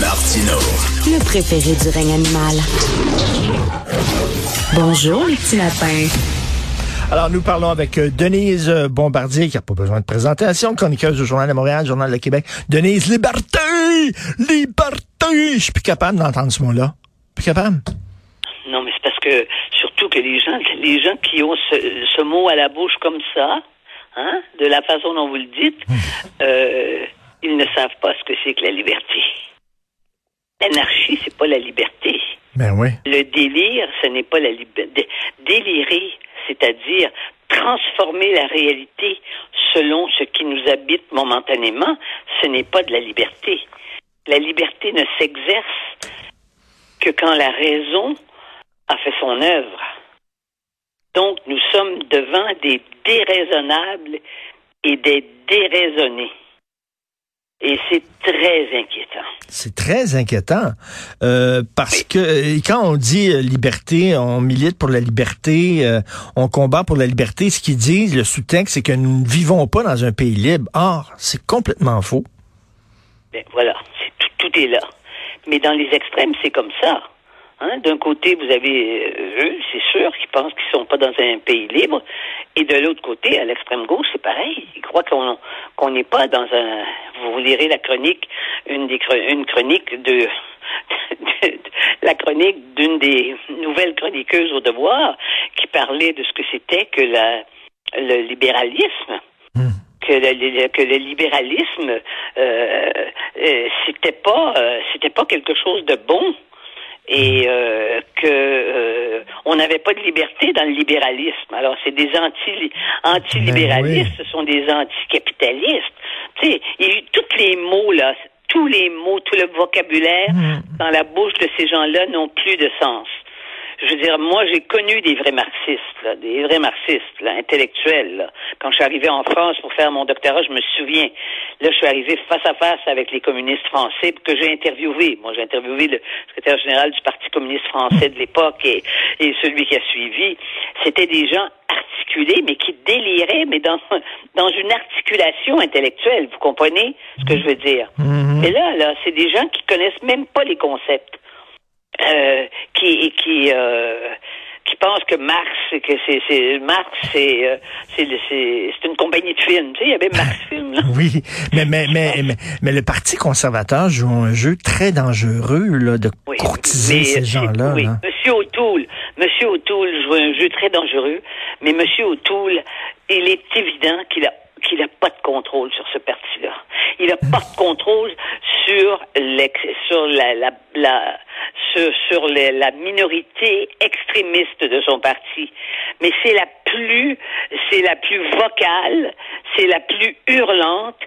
Martino. Le préféré du règne animal. Bonjour, les petits lapins. Alors, nous parlons avec euh, Denise euh, Bombardier, qui n'a pas besoin de présentation, chroniqueuse du Journal de Montréal, Journal de Québec. Denise, liberté! Liberté! Je suis plus capable d'entendre ce mot-là. Plus capable? Non, mais c'est parce que, surtout que les gens, les gens qui ont ce, ce mot à la bouche comme ça, hein, de la façon dont vous le dites, euh, ils ne savent pas ce que c'est que la liberté. L'anarchie, c'est pas la liberté. Ben oui. Le délire, ce n'est pas la liberté. Délirer, c'est-à-dire transformer la réalité selon ce qui nous habite momentanément, ce n'est pas de la liberté. La liberté ne s'exerce que quand la raison a fait son œuvre. Donc, nous sommes devant des déraisonnables et des déraisonnés. Et c'est très inquiétant. C'est très inquiétant euh, parce que euh, quand on dit euh, liberté, on milite pour la liberté, euh, on combat pour la liberté. Ce qu'ils disent, le sous-texte, c'est que nous ne vivons pas dans un pays libre. Or, c'est complètement faux. Ben, voilà, tout est là. Mais dans les extrêmes, c'est comme ça. Hein? D'un côté, vous avez euh, eux, c'est sûr, qui pensent qu'ils sont pas dans un pays libre, et de l'autre côté, à l'extrême gauche, c'est pareil. Ils croient qu'on qu'on n'est pas dans un. Vous lirez la chronique, une des une chronique de, la chronique d'une des nouvelles chroniqueuses au devoir qui parlait de ce que c'était que la le libéralisme que le, le- que le libéralisme euh, euh, c'était pas euh, c'était pas quelque chose de bon et euh, que euh, on n'avait pas de liberté dans le libéralisme. Alors c'est des anti anti-libéralistes, Ben ce sont des anticapitalistes. Tu sais, il y a eu tous les mots là, tous les mots, tout le vocabulaire dans la bouche de ces gens-là n'ont plus de sens je veux dire, moi, j'ai connu des vrais marxistes, là, des vrais marxistes, là, intellectuels. Là. Quand je suis arrivé en France pour faire mon doctorat, je me souviens. Là, je suis arrivé face à face avec les communistes français que j'ai interviewé. Moi, j'ai interviewé le secrétaire général du Parti communiste français de l'époque et, et celui qui a suivi. C'était des gens articulés, mais qui déliraient, mais dans, dans une articulation intellectuelle. Vous comprenez ce que je veux dire? Et là, là, c'est des gens qui connaissent même pas les concepts euh, qui qui euh, qui pense que Marx que c'est c'est Marx c'est euh, c'est c'est c'est une compagnie de films tu sais il y avait Marx film là Oui, mais, mais, mais, mais, mais le Parti conservateur joue un jeu très dangereux là, de Oui, courtiser mais, ces gens-là. Oui, là. Monsieur O'Toole, Monsieur O'Toole joue un jeu très dangereux, mais Monsieur O'Toole, il est évident qu'il a qu'il n'a pas de contrôle sur ce parti-là. Il n'a pas de contrôle sur sur la, sur, la minorité extrémiste de son parti. Mais c'est la plus c'est la plus vocale, c'est la plus hurlante,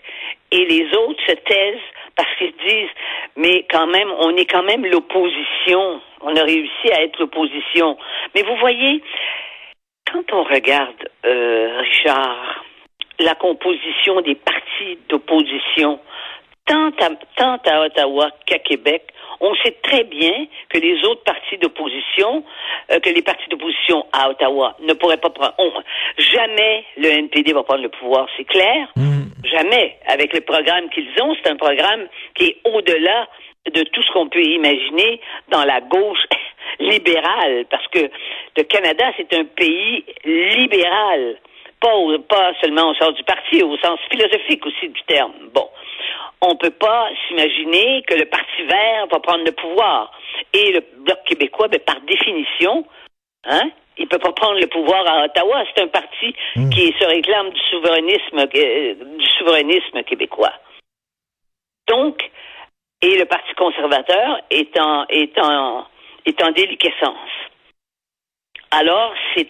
et les autres se taisent parce qu'ils disent mais quand même on est quand même l'opposition on a réussi à être l'opposition mais vous voyez quand on regarde euh, Richard la composition des partis d'opposition tant à, tant à Ottawa qu'à Québec on sait très bien que les autres partis d'opposition, euh, que les partis d'opposition à Ottawa ne pourraient pas prendre. jamais le NPD va prendre le pouvoir, c'est clair. Jamais. Avec le programme qu'ils ont, c'est un programme qui est au-delà de tout ce qu'on peut imaginer dans la gauche libérale, parce que le Canada, c'est un pays libéral. Pas, au- pas seulement au sens du parti, au sens philosophique aussi du terme. Bon. On peut pas s'imaginer que le Parti vert va prendre le pouvoir. Et le Bloc québécois, ben, par définition, hein, il peut pas prendre le pouvoir à Ottawa. C'est un parti qui se réclame du souverainisme, euh, du souverainisme québécois. Donc, et le Parti conservateur est en, est en, est en déliquescence. Alors, c'est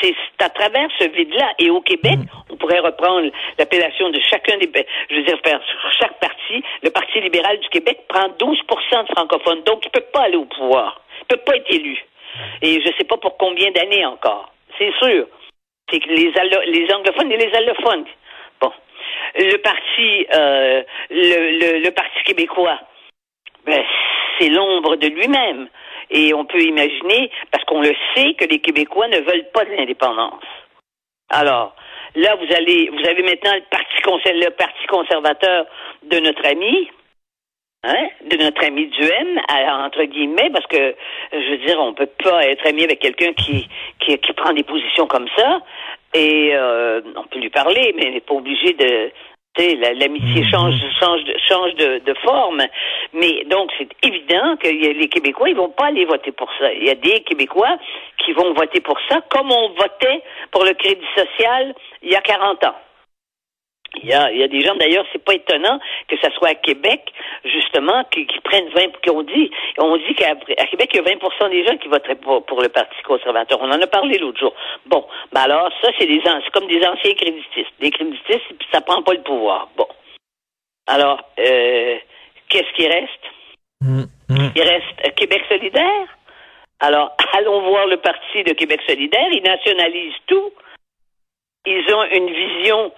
c'est à travers ce vide-là. Et au Québec, on pourrait reprendre l'appellation de chacun des... Je veux dire, faire sur chaque parti, le Parti libéral du Québec prend 12% de francophones. Donc, il peut pas aller au pouvoir. Il peut pas être élu. Et je sais pas pour combien d'années encore. C'est sûr. C'est que les, les anglophones et les allophones. Bon. Le parti, euh, le, Parti québécois, ben, c'est l'ombre de lui-même. Et on peut imaginer, parce qu'on le sait, que les Québécois ne veulent pas de l'indépendance. Alors, là, vous allez, vous avez maintenant le parti conservateur de notre ami, Hein, de notre ami Duhaime, entre guillemets, parce que je veux dire, on peut pas être ami avec quelqu'un qui, qui, qui prend des positions comme ça. Et euh, on peut lui parler, mais il n'est pas obligé de. L'amitié mhm. change, change, de, change de, de forme. Mais donc, c'est évident que les Québécois, ils vont pas aller voter pour ça. Il y a des Québécois qui vont voter pour ça, comme on votait pour le crédit social il y a 40 ans. Il y a, il y a des gens, d'ailleurs, c'est pas étonnant que ça soit à Québec, justement, qui, prennent 20, qu'on dit, on dit qu'à Québec, il y a 20% des gens qui voteraient pour, pour, le Parti conservateur. On en a parlé l'autre jour. Bon, ben alors, ça, c'est des, c'est comme des anciens créditistes. Des créditistes, ça prend pas le pouvoir. Bon. Alors, euh, qu'est-ce qui reste? Mmh, mmh. Il reste Québec solidaire? Alors, allons voir le Parti de Québec solidaire. Il nationalise tout ils ont une vision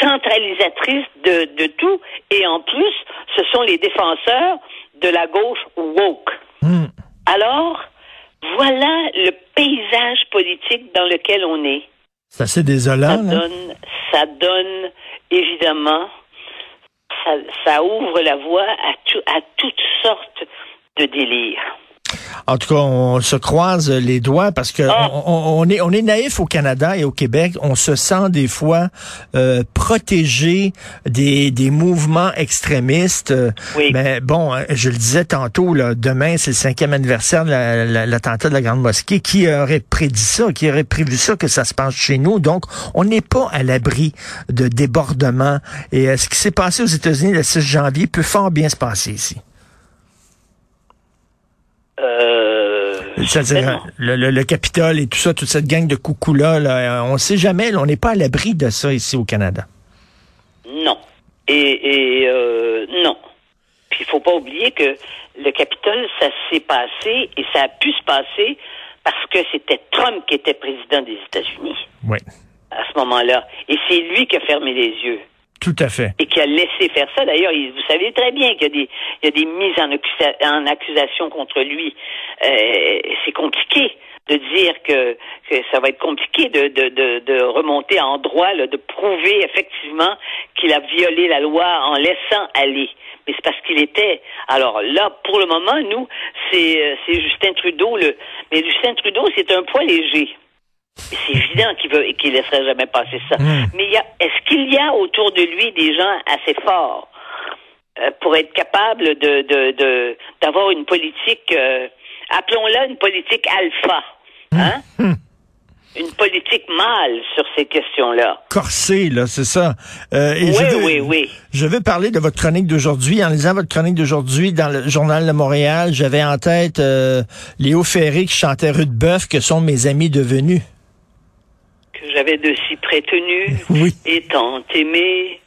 centralisatrice de, de, tout et en plus, ce sont les défenseurs de la gauche woke. Hmm. Alors, voilà le paysage politique dans lequel on est. C'est assez désolant. Ça donne, ça donne évidemment, ça, ça ouvre la voie à, tout, à toutes sortes de délires. En tout cas, on se croise les doigts parce que ah. on, est on est naïf au Canada et au Québec. On se sent des fois euh, protégé des, des mouvements extrémistes. Mais bon, hein, je le disais tantôt, là, demain c'est le cinquième anniversaire de l'attentat de la Grande Mosquée. Qui aurait prédit ça? Qui aurait prévu ça que ça se passe chez nous? Donc, on n'est pas à l'abri de débordements. Et euh, ce qui s'est passé aux États-Unis le 6 janvier peut fort bien se passer ici. Euh, le, Capitole et tout ça, toute cette gang de coucous-là, là, on ne sait jamais, on n'est pas à l'abri de ça ici au Canada. Non. Et, euh, non. Puis il faut pas oublier que le Capitole, ça s'est passé et ça a pu se passer parce que c'était Trump qui était président des États-Unis. Oui. À ce moment-là. Et c'est lui qui a fermé les yeux. Tout à fait. Et qui a laissé faire ça. D'ailleurs, vous savez très bien qu'il y a des, il y a des mises en, accusation contre lui. Euh, c'est compliqué de dire que, ça va être compliqué de, de, de, de remonter en droit, de prouver effectivement qu'il a violé la loi en laissant aller. Mais c'est parce qu'il était. Alors là, pour le moment, nous, c'est, euh, c'est Justin Trudeau. Le, mais Justin Trudeau, c'est un poids léger. C'est évident qu'il veut qu'il laisserait jamais passer ça. Hmm. Mais est-ce qu'il y a autour de lui des gens assez forts euh, pour être capable de d'avoir une politique, euh, appelons-la une politique alpha, hmm. hein? Hmm. Une politique mâle sur ces questions-là. Corsé, là, c'est ça. Euh, oui, oui, oui. Je vais parler de votre chronique d'aujourd'hui. En lisant votre chronique d'aujourd'hui dans le Journal de Montréal, j'avais en tête Léo Ferré qui chantait Rue de Bœuf, que sont mes amis devenus j'avais de si prétenu et tant aimé.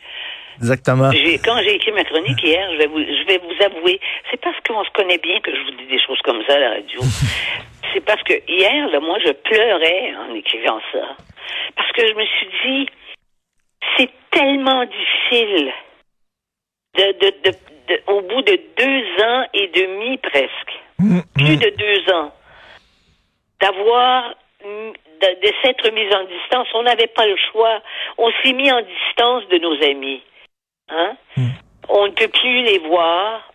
Exactement. Quand j'ai écrit ma chronique hier, je vais vous, je vais vous avouer, c'est parce qu'on se connaît bien que je vous dis des choses comme ça à la radio. c'est parce que hier, là, moi, je pleurais en écrivant ça. Parce que je me suis dit, c'est tellement difficile de, de, de, au bout de deux ans et demi presque, mm, plus mm. de deux ans, d'avoir de, s'être mis en distance. On n'avait pas le choix. On s'est mis en distance de nos amis. Hein? Hmm. On ne peut plus les voir.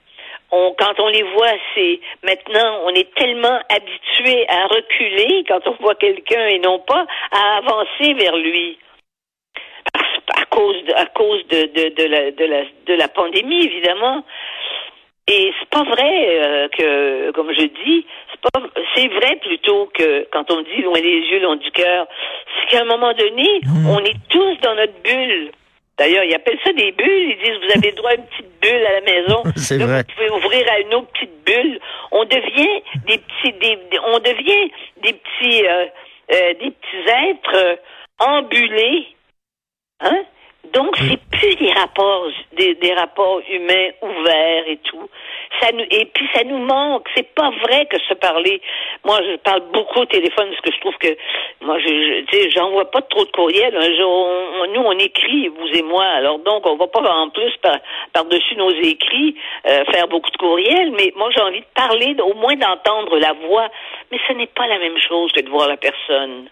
On, quand on les voit, c'est maintenant, on est tellement habitué à reculer quand on voit quelqu'un et non pas à avancer vers lui. À cause de, à cause de, de, de, la, de, la, de la pandémie, évidemment. Et c'est pas vrai euh, que, comme je dis, c'est pas, c'est vrai plutôt que quand on dit loin les yeux, loin du cœur, c'est qu'à un moment donné, mmh. on est tous dans notre bulle. D'ailleurs, ils appellent ça des bulles. Ils disent, vous avez droit à une petite bulle à la maison. c'est vrai. Vous pouvez ouvrir à une autre petite bulle. On devient des petits, des, on devient des petits, euh, euh, des petits êtres embulés, hein? Donc, c'est plus des rapports, des, des, rapports humains ouverts et tout. Ça nous, et puis, ça nous manque. C'est pas vrai que se parler. Moi, je parle beaucoup au téléphone parce que je trouve que, moi, je, je j'envoie pas trop de courriels. nous, on écrit, vous et moi. Alors, donc, on va pas en plus par, par-dessus nos écrits euh, faire beaucoup de courriels. Mais moi, j'ai envie de parler, au moins d'entendre la voix. Mais ce n'est pas la même chose que de voir la personne.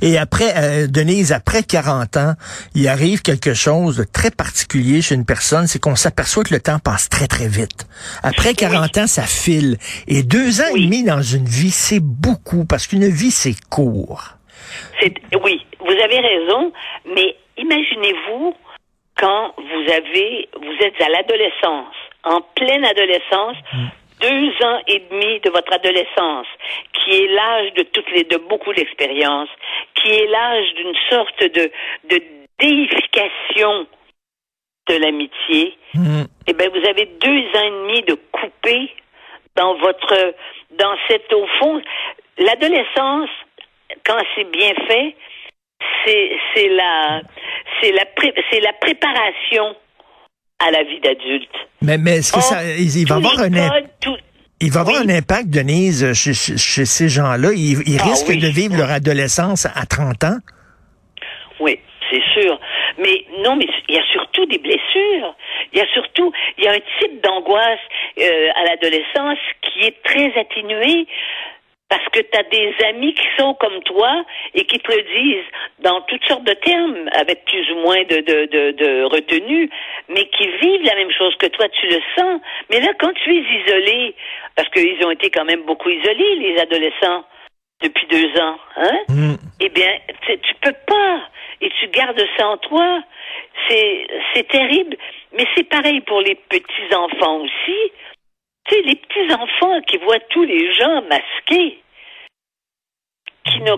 Et après, euh, Denise, après 40 ans, il arrive quelque chose de très particulier chez une personne, c'est qu'on s'aperçoit que le temps passe très, très vite. Après 40 ans, ça file. Et deux ans et demi dans une vie, c'est beaucoup, parce qu'une vie, c'est court. Oui, vous avez raison, mais imaginez-vous quand vous avez, vous êtes à l'adolescence, en pleine adolescence, mm deux ans et demi de votre adolescence, qui est l'âge de toutes les, de beaucoup d'expériences, qui est l'âge d'une sorte de, de déification de l'amitié, mm. eh bien, vous avez deux ans et demi de couper dans votre, dans cette, au fond, l'adolescence, quand c'est bien fait, c'est, c'est la, c'est la, c'est la préparation à la vie d'adulte. Mais, mais est-ce que ça, il, va avoir un impact? Il va avoir un impact, Denise, chez, chez ces gens-là? Ils, ils ah risquent de vivre leur adolescence à 30 ans? Oui, c'est sûr. Mais non, mais il y a surtout des blessures. Il y a surtout, il y a un type d'angoisse euh, à l'adolescence qui est très atténué parce que tu as des amis qui sont comme toi et qui te le disent dans toutes sortes de termes, avec plus ou moins de, de, de, de retenue, mais qui vivent la même chose que toi, tu le sens. Mais là, quand tu es isolé, parce qu'ils ont été quand même beaucoup isolés, les adolescents, depuis deux ans, hein? Mm. Eh bien, tu peux pas. Et tu gardes ça en toi. C'est, c'est terrible. Mais c'est pareil pour les petits enfants aussi. Tu sais, les petits enfants qui voient tous les gens masqués qui ne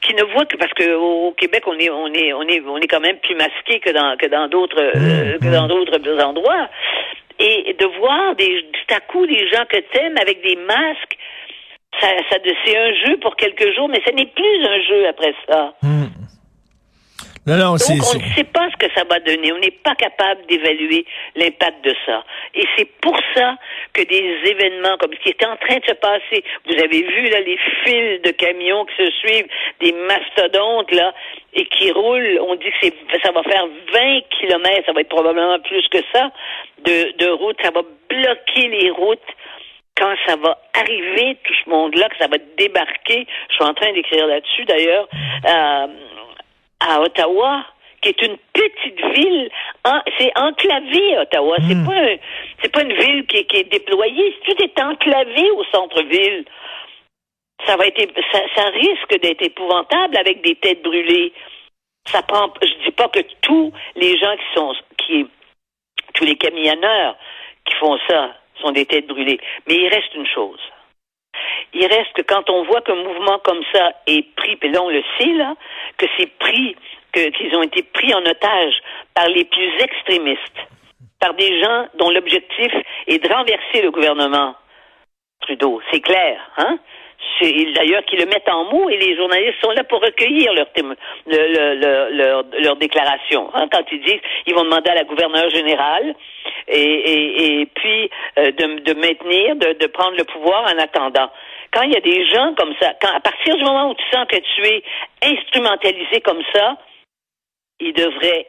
qui, ne voit que parce que au Québec on est on est on est on est quand même plus masqué que dans que dans d'autres euh, mmh, que dans mmh. d'autres endroits et de voir des tout à coup des gens que t'aimes avec des masques ça, ça c'est un jeu pour quelques jours mais ce n'est plus un jeu après ça Donc, on ne sait pas ce que ça va donner. On n'est pas capable d'évaluer l'impact de ça. Et c'est pour ça que des événements comme ce qui est en train de se passer, vous avez vu là les fils de camions qui se suivent, des mastodontes là, et qui roulent. On dit que c'est, ça va faire 20 kilomètres, ça va être probablement plus que ça, de, de route. Ça va bloquer les routes quand ça va arriver, tout ce monde-là, que ça va débarquer, je suis en train d'écrire là-dessus d'ailleurs, euh, à Ottawa, qui est une petite ville, c'est enclavé Ottawa. C'est hmm. pas c'est pas une ville qui, est déployée. Tout est enclavé au centre-ville. Ça va être ça, ça risque d'être épouvantable avec des têtes brûlées. Ça prend. Je dis pas que tous les gens qui sont qui tous les camionneurs qui font ça sont des têtes brûlées. Mais il reste une chose. Il reste que quand on voit qu'un mouvement comme ça est pris, puis là on le sait là, que c'est pris, qu'ils ont été pris en otage par les plus extrémistes, par des gens dont l'objectif est de renverser le gouvernement Trudeau. C'est clair, hein? d'ailleurs qu'ils le mettent en mots et les journalistes sont là pour recueillir leur, leur, leur, déclaration. Hein, quand ils disent ils vont demander à la gouverneure générale et, et, puis euh, de, de, maintenir, de, de, prendre le pouvoir en attendant. Quand il y a des gens comme ça, quand, à partir du moment où tu sens que tu es instrumentalisé comme ça, ils devraient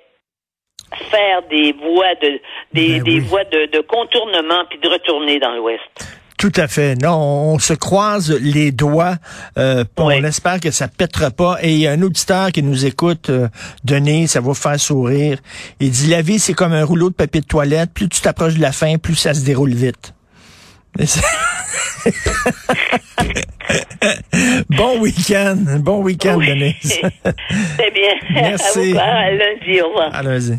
faire des voies de des, ben des voies de, de contournement puis de retourner dans l'Ouest. Tout à fait. Non, on se croise les doigts. Euh, On espère que ça pètera pas. Et il y a un auditeur qui nous écoute, euh, Denis, ça va faire sourire. Il dit, la vie, c'est comme un rouleau de papier de toilette. Plus tu t'approches de la fin, plus ça se déroule vite. bon week-end. Bon week-end, Denis. C'est bien. Merci. À, lundi. Au revoir. À lundi.